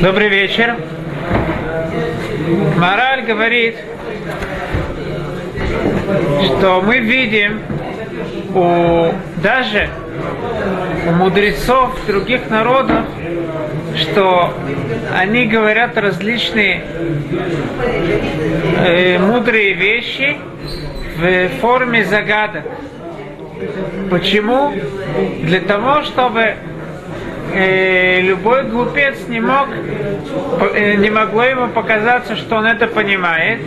Добрый вечер. Мораль говорит, что мы видим у даже у мудрецов других народов, что они говорят различные э, мудрые вещи в форме загадок. Почему? Для того, чтобы э, любой глупец не мог, э, не могло ему показаться, что он это понимает,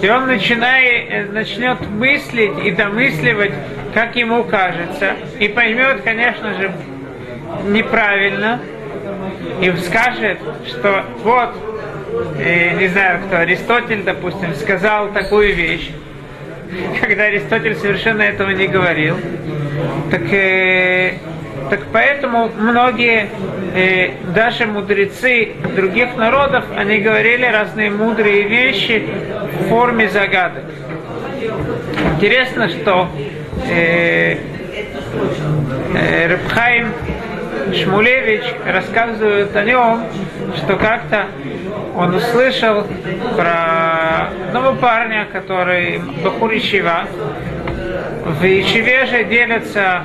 и он начинает, э, начнет мыслить и домысливать, как ему кажется, и поймет, конечно же, неправильно, и скажет, что вот, э, не знаю кто, Аристотель, допустим, сказал такую вещь, когда Аристотель совершенно этого не говорил. Так, э, так поэтому многие, э, даже мудрецы других народов, они говорили разные мудрые вещи в форме загадок. Интересно, что э, э, Рыбхайм Шмулевич рассказывает о нем, что как-то он услышал про одного парня, который Бахур Ишива. В Ишиве же делятся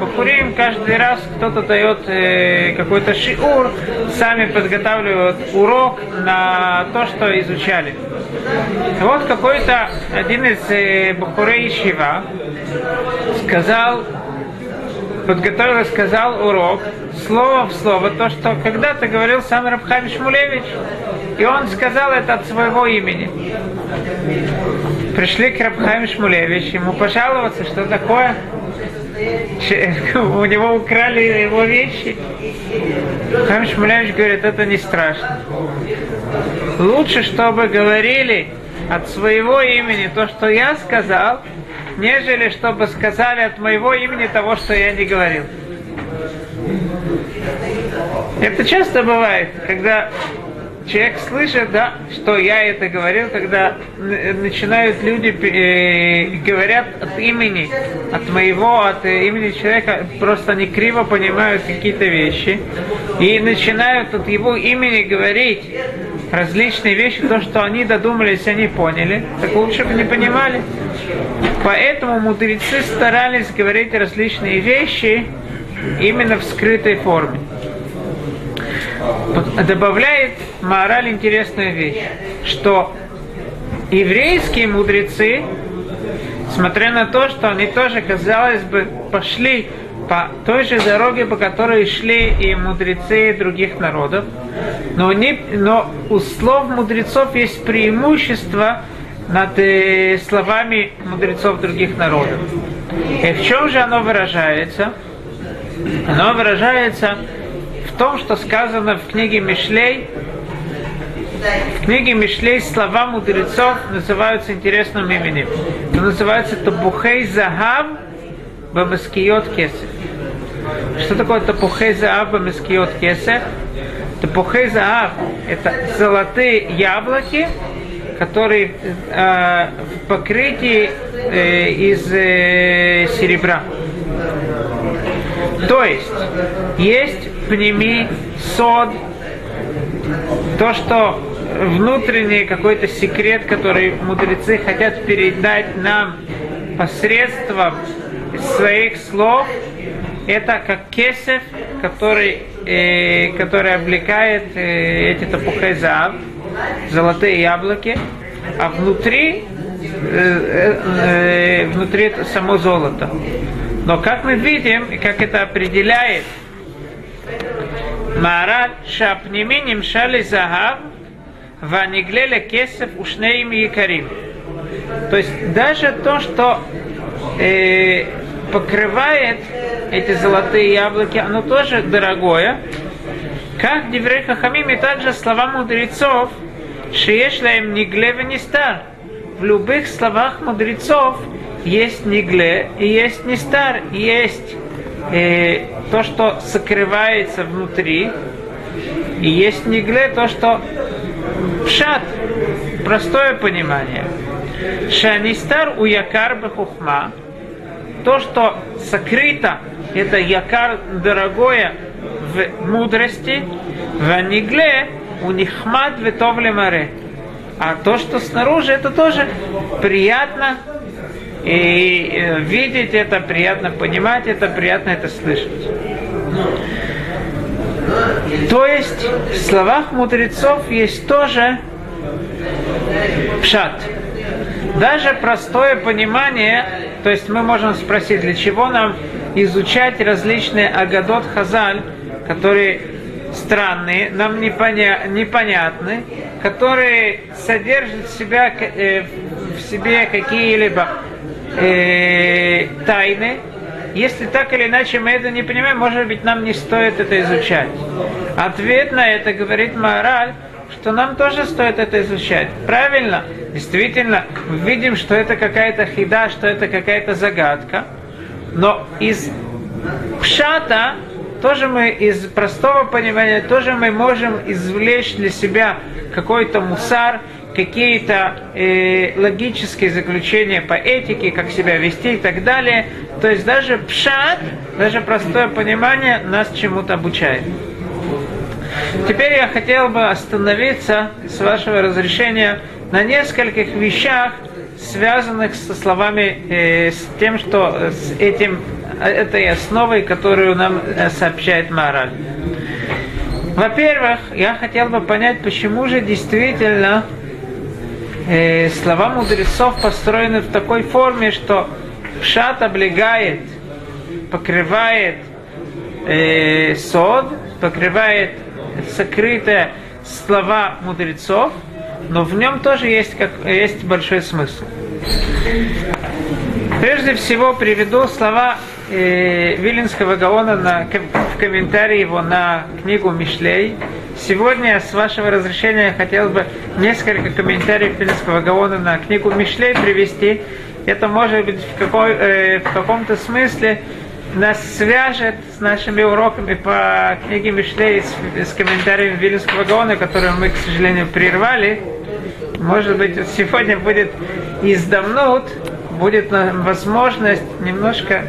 Бахурим, каждый раз кто-то дает э, какой-то шиур, сами подготавливают урок на то, что изучали. Вот какой-то один из э, Бахурей Ишива сказал, подготовил и сказал урок, слово в слово, то, что когда-то говорил сам Рабхам Шмулевич. И он сказал это от своего имени. Пришли к Рабхам Шмулевич, ему пожаловаться, что такое. У него украли его вещи. Рабхам Шмулевич говорит, это не страшно. Лучше, чтобы говорили от своего имени то, что я сказал, нежели чтобы сказали от моего имени того, что я не говорил. Это часто бывает, когда человек слышит, да, что я это говорил, когда начинают люди э, говорят от имени, от моего, от имени человека, просто они криво понимают какие-то вещи и начинают от его имени говорить различные вещи, то, что они додумались, они поняли, так лучше бы не понимали. Поэтому мудрецы старались говорить различные вещи именно в скрытой форме. Добавляет мораль интересную вещь, что еврейские мудрецы, смотря на то, что они тоже, казалось бы, пошли по той же дороге, по которой шли и мудрецы других народов, но, не, но у слов мудрецов есть преимущество над э, словами мудрецов других народов. И в чем же оно выражается? Оно выражается том, что сказано в книге Мишлей. В книге Мишлей слова мудрецов называются интересным именем. Это называется Табухей Захав Бамаскиот Кесев. Что такое Табухей Захав Бамаскиот Кесев? Табухей Захав – это золотые яблоки, которые э, в покрытии э, из э, серебра. То есть, есть пнеми, сод, то, что внутренний какой-то секрет, который мудрецы хотят передать нам посредством своих слов, это как кесев, который, э, который облекает э, эти топухайзав, золотые яблоки, а внутри, э, э, э, внутри само золото. Но как мы видим, как это определяет Марат шапниминим шали загав ваниглеля кесов ушнеим якорим. То есть даже то, что э, покрывает эти золотые яблоки, оно тоже дорогое. Как Деврей Хахамим и также слова мудрецов, Шиешлаем Нигле не стар. В любых словах мудрецов есть Нигле и есть Нестар, есть э, то, что сокрывается внутри, и есть Нигле то, что пшат, простое понимание. Шанистар у якар бахухма, то, что сокрыто, это якар дорогое в мудрости, в анигле у нихмад ветовле море. А то, что снаружи, это тоже приятно и э, видеть это, приятно понимать это, приятно это слышать. То есть в словах мудрецов есть тоже пшат. Даже простое понимание, то есть мы можем спросить, для чего нам изучать различные агадот хазаль, которые странные, нам непоня- непонятны, которые содержат в, себя, э, в себе какие-либо э, тайны. Если так или иначе мы это не понимаем, может быть, нам не стоит это изучать. Ответ на это говорит Маораль, что нам тоже стоит это изучать. Правильно? Действительно, мы видим, что это какая-то хида, что это какая-то загадка. Но из пшата тоже мы из простого понимания, тоже мы можем извлечь для себя какой-то мусар, какие-то э, логические заключения по этике, как себя вести и так далее. То есть даже пшат, даже простое понимание нас чему-то обучает. Теперь я хотел бы остановиться, с вашего разрешения, на нескольких вещах, связанных со словами, э, с тем, что с этим, этой основой, которую нам э, сообщает мораль. Во-первых, я хотел бы понять, почему же действительно э, слова мудрецов построены в такой форме, что пшат облегает, покрывает э, сод, покрывает сокрытые слова мудрецов, но в нем тоже есть, как, есть большой смысл. Прежде всего приведу слова э, Вилинского Гаона на, в комментарии его на книгу Мишлей. Сегодня, с вашего разрешения, я хотел бы несколько комментариев Вилинского Гаона на книгу Мишлей привести. Это может быть в, какой, э, в каком-то смысле нас свяжет с нашими уроками по книге Мишлей с, с комментарием Вильнюсского Гаона, который мы, к сожалению, прервали. Может быть, сегодня будет издавнут, будет возможность немножко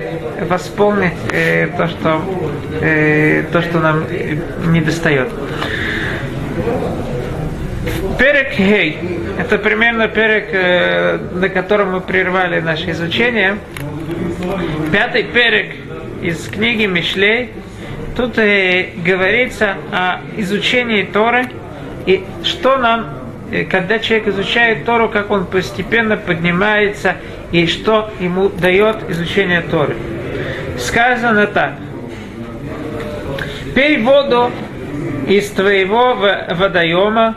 восполнить э, то, что, э, то, что нам не достает. Перек Хей. Это примерно перек, э, на котором мы прервали наше изучение. Пятый перек из книги Мишлей. Тут э, говорится о изучении Торы и что нам, э, когда человек изучает Тору, как он постепенно поднимается и что ему дает изучение Торы. Сказано так. Пей воду из твоего водоема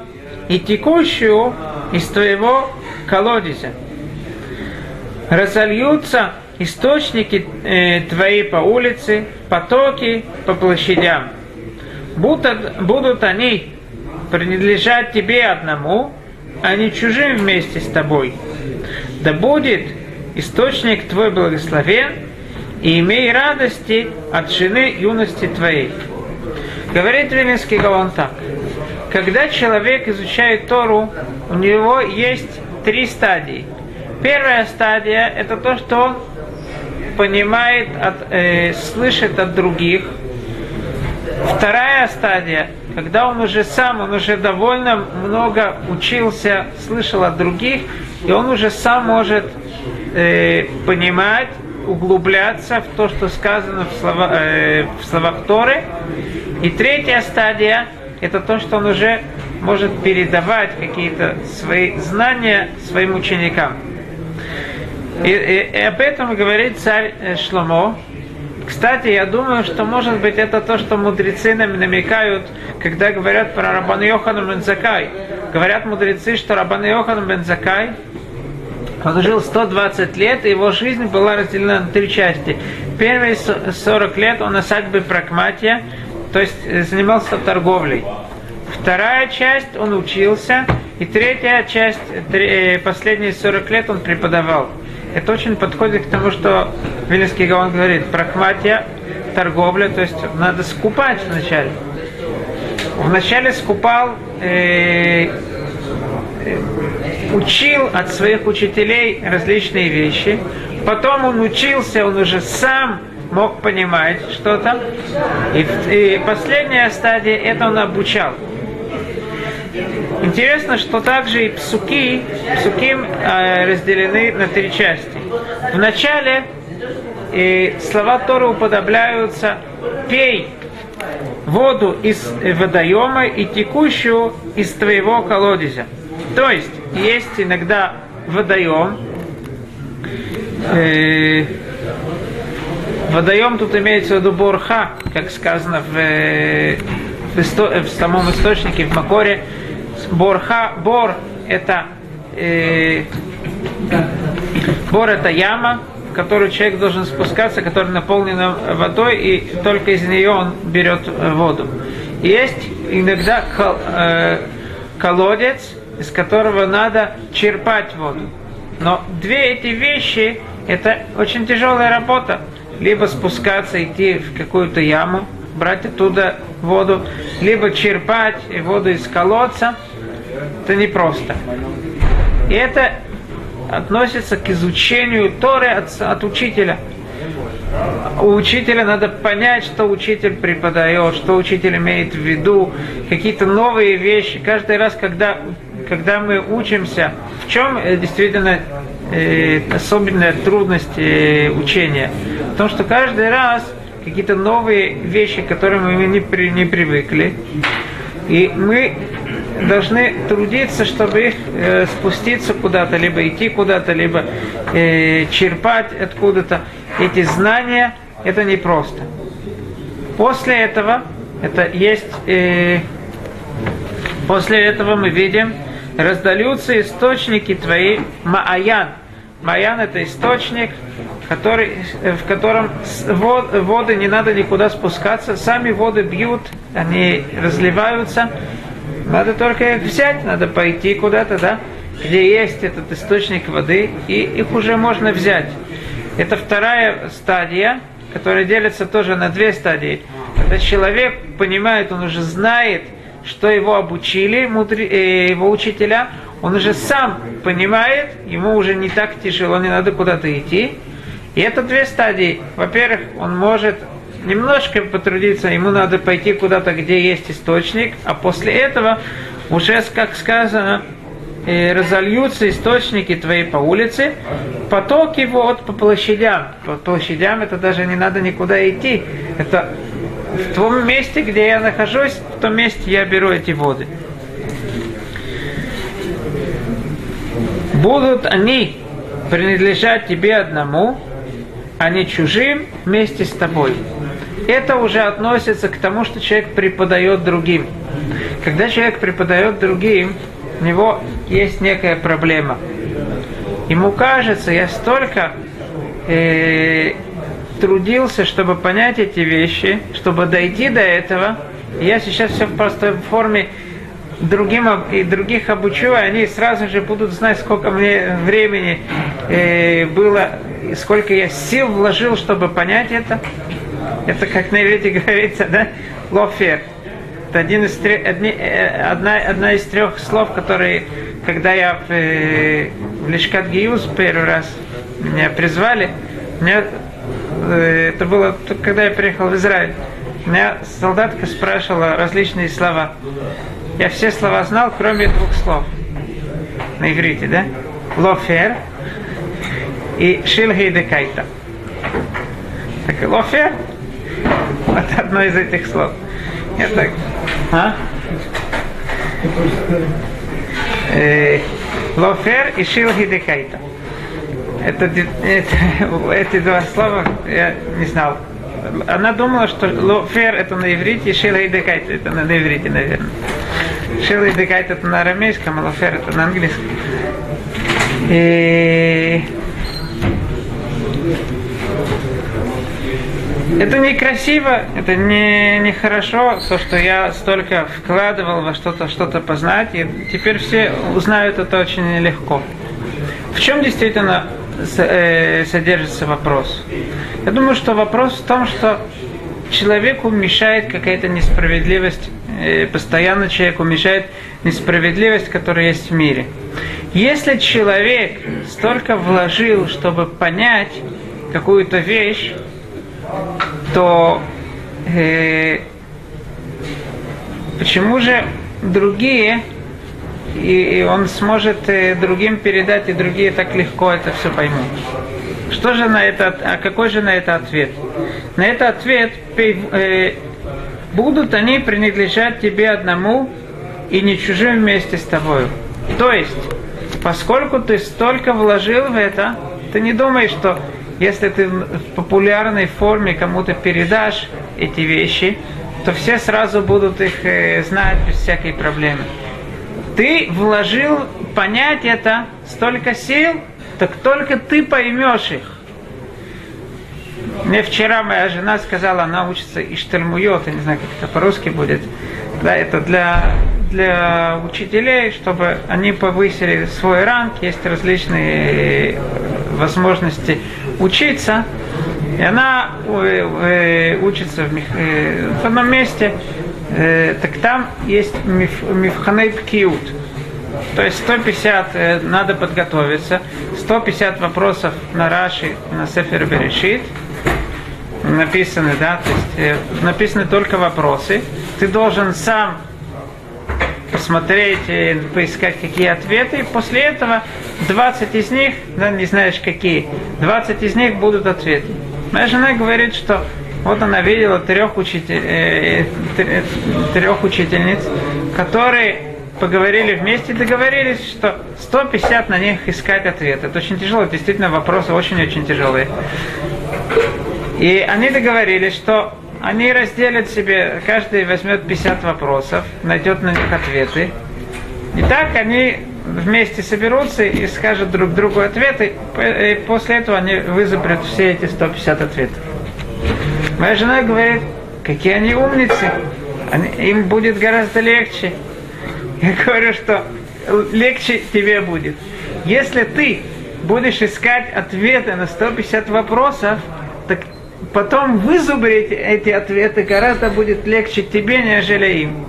и текущую из твоего колодезя. Разольются источники э, твои по улице, потоки по площадям. Будут, будут они принадлежать тебе одному, а не чужим вместе с тобой. Да будет источник твой благословен, и имей радости от жены юности твоей. Говорит Вилинский Гаон так. Когда человек изучает Тору, у него есть три стадии. Первая стадия – это то, что он понимает, от, э, слышит от других. Вторая стадия, когда он уже сам, он уже довольно много учился, слышал от других, и он уже сам может э, понимать, углубляться в то, что сказано в, слова, э, в словах Торы. И третья стадия – это то, что он уже может передавать какие-то свои знания своим ученикам. И, и, и об этом говорит царь э, Шломо. Кстати, я думаю, что может быть это то, что мудрецы нам намекают, когда говорят про Рабан Йохану Бензакай. Говорят мудрецы, что Рабан Йохану Бензакай он жил 120 лет, и его жизнь была разделена на три части. Первые 40 лет он осадьбы прагматия, то есть э, занимался торговлей. Вторая часть он учился, и третья часть, э, последние 40 лет он преподавал. Это очень подходит к тому, что Вильнюсский Гаон говорит, прахматия, торговля, то есть надо скупать вначале. Вначале скупал, э, э, учил от своих учителей различные вещи, потом он учился, он уже сам мог понимать что-то. И, и последняя стадия, это он обучал. Интересно, что также и псуки, псуким э, разделены на три части. В начале и слова Торы уподобляются «пей воду из водоема и текущую из твоего колодезя». То есть, есть иногда водоем, э, водоем тут имеется в виду борха, как сказано в, э, в, исто, в самом источнике, в Макоре. Борха, бор это э, бор это яма, в которую человек должен спускаться, которая наполнена водой, и только из нее он берет воду. Есть иногда кол, э, колодец, из которого надо черпать воду. Но две эти вещи – это очень тяжелая работа. Либо спускаться, идти в какую-то яму, брать оттуда воду, либо черпать воду из колодца. Это непросто. И это относится к изучению Торы от, от учителя. У учителя надо понять, что учитель преподает, что учитель имеет в виду, какие-то новые вещи. Каждый раз, когда, когда мы учимся, в чем э, действительно э, особенная трудность учения? В том, что каждый раз какие-то новые вещи, к которым мы не, при, не привыкли, и мы должны трудиться, чтобы э, спуститься куда-то, либо идти куда-то, либо э, черпать откуда-то. Эти знания, это непросто. После этого, это есть, э, после этого мы видим, раздаются источники твои Мааян. Маян это источник, который, в котором вод, воды не надо никуда спускаться, сами воды бьют, они разливаются, надо только их взять, надо пойти куда-то, да, где есть этот источник воды, и их уже можно взять. Это вторая стадия, которая делится тоже на две стадии. Когда человек понимает, он уже знает, что его обучили, мудри, э, его учителя, он уже сам понимает, ему уже не так тяжело, не надо куда-то идти. И это две стадии. Во-первых, он может немножко потрудиться, ему надо пойти куда-то, где есть источник, а после этого уже, как сказано, э, разольются источники твои по улице, потоки вод по площадям. По площадям это даже не надо никуда идти. Это в том месте, где я нахожусь, в том месте я беру эти воды. Будут они принадлежать тебе одному, а не чужим вместе с тобой это уже относится к тому, что человек преподает другим. Когда человек преподает другим, у него есть некая проблема. Ему кажется, я столько э, трудился, чтобы понять эти вещи, чтобы дойти до этого. Я сейчас все в форме другим и других обучу, и они сразу же будут знать, сколько мне времени э, было, сколько я сил вложил, чтобы понять это. Это как на иврите говорится, да? Лофер. Это один из трех, одни, э, одна, одна из трех слов, которые, когда я в, э, в Лешкат Гиюз первый раз меня призвали, э, это было когда я приехал в Израиль, меня солдатка спрашивала различные слова. Я все слова знал, кроме двух слов. На иврите, да? Лофер и Шилгейдекайта. Так, лофер вот одно из этих слов. Я так. А? Э, лофер и шилхи декайта. Это, это, эти два слова я не знал. Она думала, что лофер это на иврите, шила и декайт это на иврите, наверное. Шила и декайт это на арамейском, а лофер это на английском. И Это некрасиво, это не, не хорошо, то, что я столько вкладывал во что-то, что-то познать, и теперь все узнают это очень легко. В чем действительно содержится вопрос? Я думаю, что вопрос в том, что человеку мешает какая-то несправедливость, э, постоянно человеку мешает несправедливость, которая есть в мире. Если человек столько вложил, чтобы понять какую-то вещь, то э, почему же другие, и, он сможет другим передать, и другие так легко это все поймут? Что же на это, а какой же на это ответ? На это ответ, э, будут они принадлежать тебе одному и не чужим вместе с тобой. То есть, поскольку ты столько вложил в это, ты не думаешь, что если ты в популярной форме кому-то передашь эти вещи, то все сразу будут их э, знать без всякой проблемы. Ты вложил понять это столько сил, так только ты поймешь их. Мне вчера моя жена сказала, она учится Иштальмуйот, я не знаю, как это по-русски будет. Да, это для, для учителей, чтобы они повысили свой ранг, есть различные возможности учиться. И она э, э, учится в, э, в одном месте, так там есть миф, мифханей пкиут. То есть 150 надо подготовиться, 150 вопросов на Раши, на Сефер Берешит, написаны, да, то есть написаны только вопросы. Ты должен сам посмотреть, и поискать какие ответы, и после этого 20 из них, да, не знаешь какие, 20 из них будут ответы. Моя жена говорит, что вот она видела трех, учитель, э, трех учительниц, которые поговорили вместе, договорились, что 150 на них искать ответы. Это очень тяжело, действительно вопросы очень-очень тяжелые. И они договорились, что они разделят себе, каждый возьмет 50 вопросов, найдет на них ответы. И так они вместе соберутся и скажут друг другу ответы, и после этого они вызубрят все эти 150 ответов. Моя жена говорит, какие они умницы, они, им будет гораздо легче. Я говорю, что легче тебе будет. Если ты будешь искать ответы на 150 вопросов, так потом вызубрить эти ответы гораздо будет легче тебе, нежели им.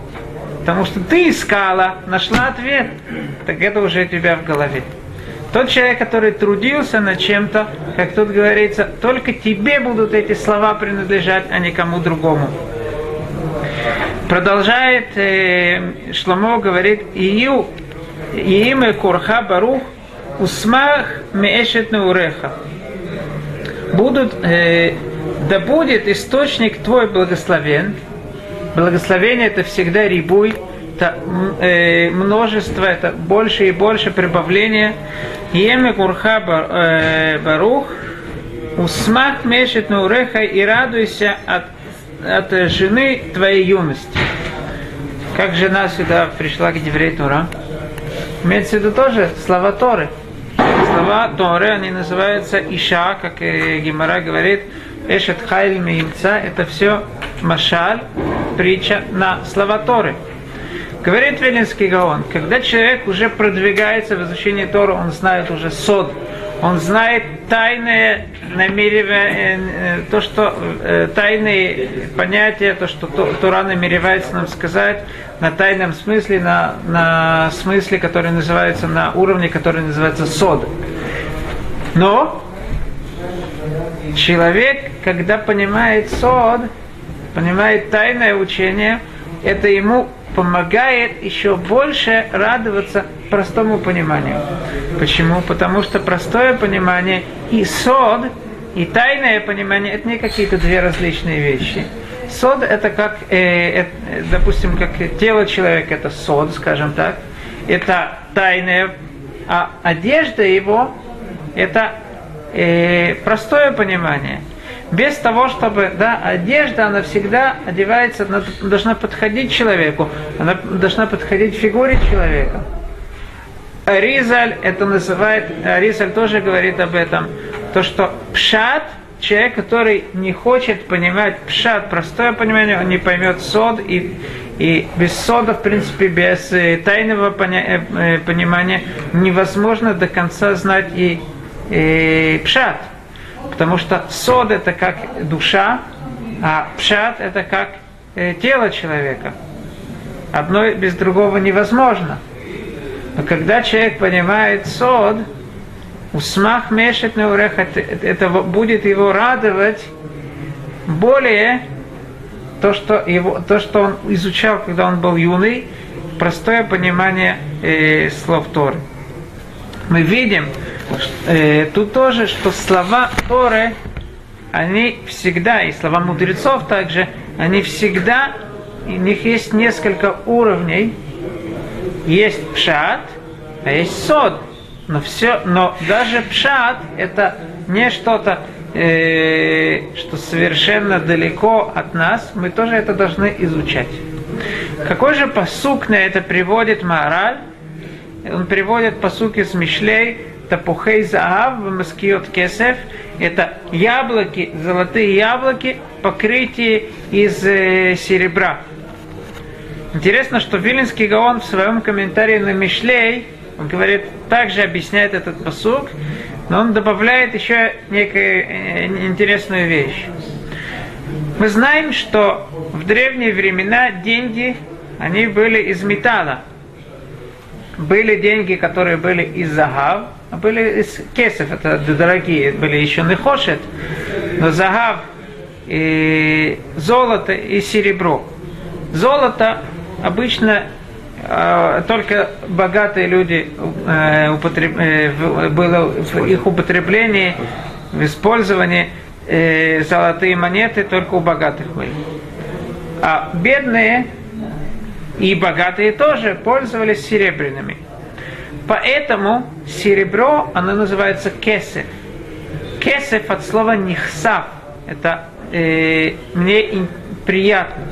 Потому что ты искала, нашла ответ, так это уже у тебя в голове. Тот человек, который трудился над чем-то, как тут говорится, только тебе будут эти слова принадлежать, а не кому другому. Продолжает э, Шломо, говорит, Ию, имя Курха Барух, Усмах Меэшет Уреха. Будут э, да будет источник твой благословен. Благословение это всегда рибуй, это э, множество, это больше и больше прибавления. Еме курха э, барух, усмах мешет на уреха и радуйся от, от жены твоей юности. Как жена сюда пришла к Деврей Тура? Имеется в виду тоже слова Торы. Слова Торы, они называются Иша, как Гимара говорит, Эшет Хайль Меимца, это все Машаль, притча на слова Торы. Говорит Велинский Гаон, когда человек уже продвигается в изучении Торы, он знает уже сод, он знает тайные намерения, э, то, что э, тайные понятия, то, что Тора намеревается нам сказать на тайном смысле, на, на смысле, который называется, на уровне, который называется сод. Но человек, когда понимает сод, понимает тайное учение, это ему помогает еще больше радоваться простому пониманию. Почему? Потому что простое понимание и сод, и тайное понимание это не какие-то две различные вещи. Сод это как, э, э, допустим, как тело человека, это сод, скажем так, это тайное, а одежда его это э, простое понимание. Без того, чтобы, да, одежда, она всегда одевается, она должна подходить человеку, она должна подходить фигуре человека. Ризаль это называет, Ризаль тоже говорит об этом, то, что пшат, человек, который не хочет понимать пшат, простое понимание, он не поймет сод, и, и без сода, в принципе, без э, тайного поня- э, понимания невозможно до конца знать и э, пшат. Потому что сод это как душа, а пшат это как э, тело человека. Одно без другого невозможно. Но когда человек понимает сод, усмах мешет на урех, это, будет его радовать более то, что, его, то, что он изучал, когда он был юный, простое понимание э, слов Торы. Мы видим э, тут тоже, что слова Торы, они всегда, и слова мудрецов также, они всегда, у них есть несколько уровней. Есть пшат, а есть сод. Но все, но даже пшат это не что-то, э, что совершенно далеко от нас. Мы тоже это должны изучать. Какой же посук на это приводит Маораль? Он приводит посук из Мишлей, тапухей заав, маскиот кесев. Это яблоки, золотые яблоки, покрытие из э, серебра. Интересно, что Вилинский Гаон в своем комментарии на Мишлей, он говорит, также объясняет этот посук, но он добавляет еще некую э, интересную вещь. Мы знаем, что в древние времена деньги, они были из металла. Были деньги, которые были из загав, были из кесов, это дорогие, были еще не хошет, но загав, и золото и серебро. Золото обычно э, только богатые люди э, употреб, э, было в их употреблении, в использовании э, золотые монеты только у богатых были. А бедные и богатые тоже пользовались серебряными. Поэтому серебро, оно называется кесев. Кесев от слова нихсав. Это э, мне приятно.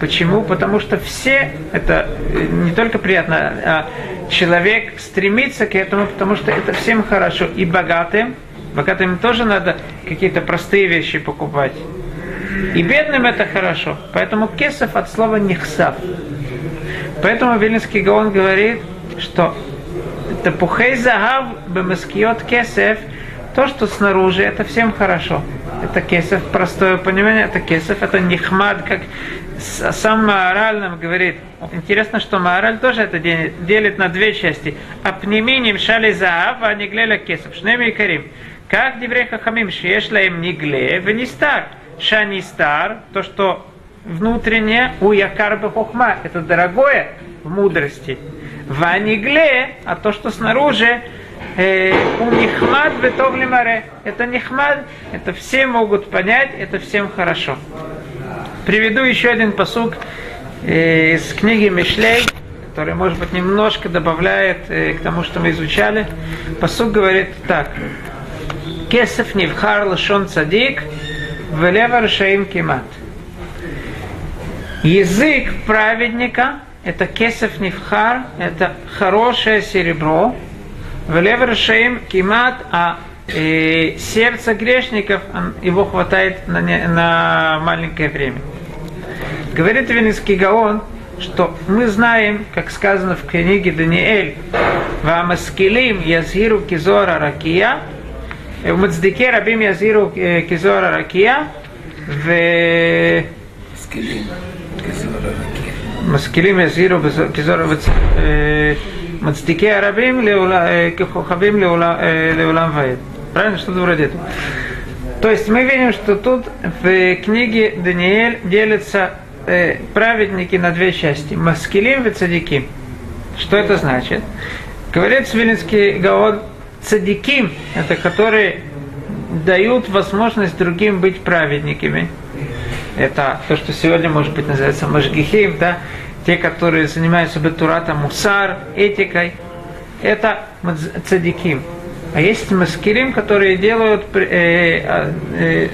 Почему? Потому что все, это э, не только приятно, а человек стремится к этому, потому что это всем хорошо. И богатым, богатым тоже надо какие-то простые вещи покупать. И бедным это хорошо. Поэтому кесов от слова нихсав. Поэтому Вильнинский Гаон говорит, что тапухей загав бемаскиот кесев, то, что снаружи, это всем хорошо. Это кесов, простое понимание, это кесов, это нихмад, как сам Маораль нам говорит, интересно, что Маораль тоже это делит на две части. Апниминим шали заав, а ниглеля кесов. Шнеми и карим. Как Диврей Хахамим шешла им нигле, венистар. Шанистар, то, что внутреннее, у якарбы хохма, это дорогое в мудрости. Ванигле, а то, что снаружи, э, у нихмад бетовли маре. Это нихмад, это все могут понять, это всем хорошо. Приведу еще один посук э, из книги Мишлей, который, может быть, немножко добавляет э, к тому, что мы изучали. Посук говорит так. Кесов невхар лашон цадик, велевар шаим кимат. Язык праведника – это кесов невхар, это хорошее серебро. Велевар шаим кимат, а и сердце грешников, его хватает на, не, на маленькое время. Говорит Венецкий Гаон, что мы знаем, как сказано в книге Даниэль, «Вамаскилим язиру кизора ракия», в Мацдике рабим язиру кизора ракия, в... משכילים יזהירו כזור מצדיקי הרבים ככוכבים לעולם ועד. Правильно? Что-то вроде этого. То есть мы видим, что тут в книге Даниэль делится э, праведники на две части. Маскилим и цадиким. Что это значит? Говорит Свилинский Гаон, цадиким, это которые дают возможность другим быть праведниками. это то, что сегодня, может быть, называется мажгихим, да, те, которые занимаются бетуратом, мусар, этикой. Это цадиким. А есть маскирим, которые делают, э, а, э,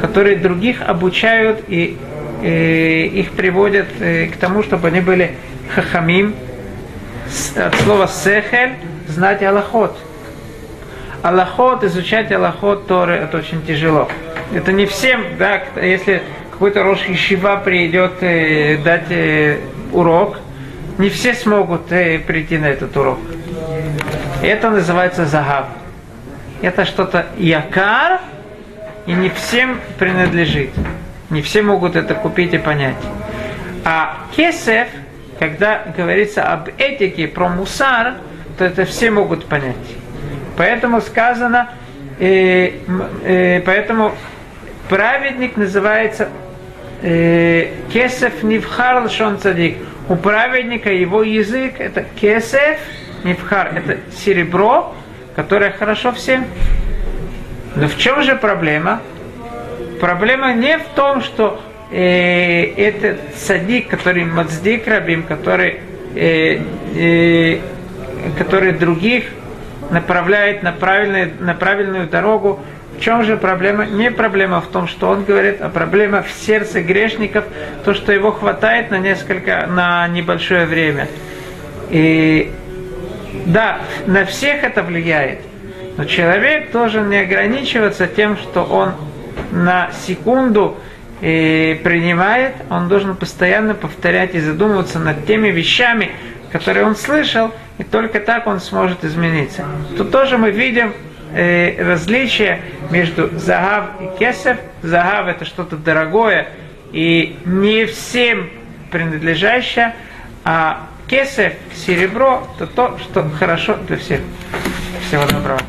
которые других обучают и э, их приводят э, к тому, чтобы они были хахамим, от слова сехель, знать аллахот. Аллахот, изучать аллахот Торы, это очень тяжело. Это не всем, да, если какой-то Рош Ишива придет э, дать э, урок, не все смогут э, прийти на этот урок. Это называется загав. Это что-то якар, и не всем принадлежит. Не все могут это купить и понять. А кесев, когда говорится об этике, про мусар, то это все могут понять. Поэтому сказано, э, э, поэтому праведник называется э, кесев нивхар лшон цадик. У праведника его язык это кесев нивхар, это серебро, которое хорошо всем. Но в чем же проблема? Проблема не в том, что э, этот садик, который мацдик рабим, который, э, э, который других направляет на, правильную, на правильную дорогу, в чем же проблема? Не проблема в том, что он говорит, а проблема в сердце грешников, то, что его хватает на несколько, на небольшое время. И да, на всех это влияет. Но человек должен не ограничиваться тем, что он на секунду и э, принимает, он должен постоянно повторять и задумываться над теми вещами, которые он слышал, и только так он сможет измениться. Тут тоже мы видим э, различие между загав и кесев. Загав это что-то дорогое и не всем принадлежащее, а кесев, серебро, это то, что хорошо для всех. Всего доброго.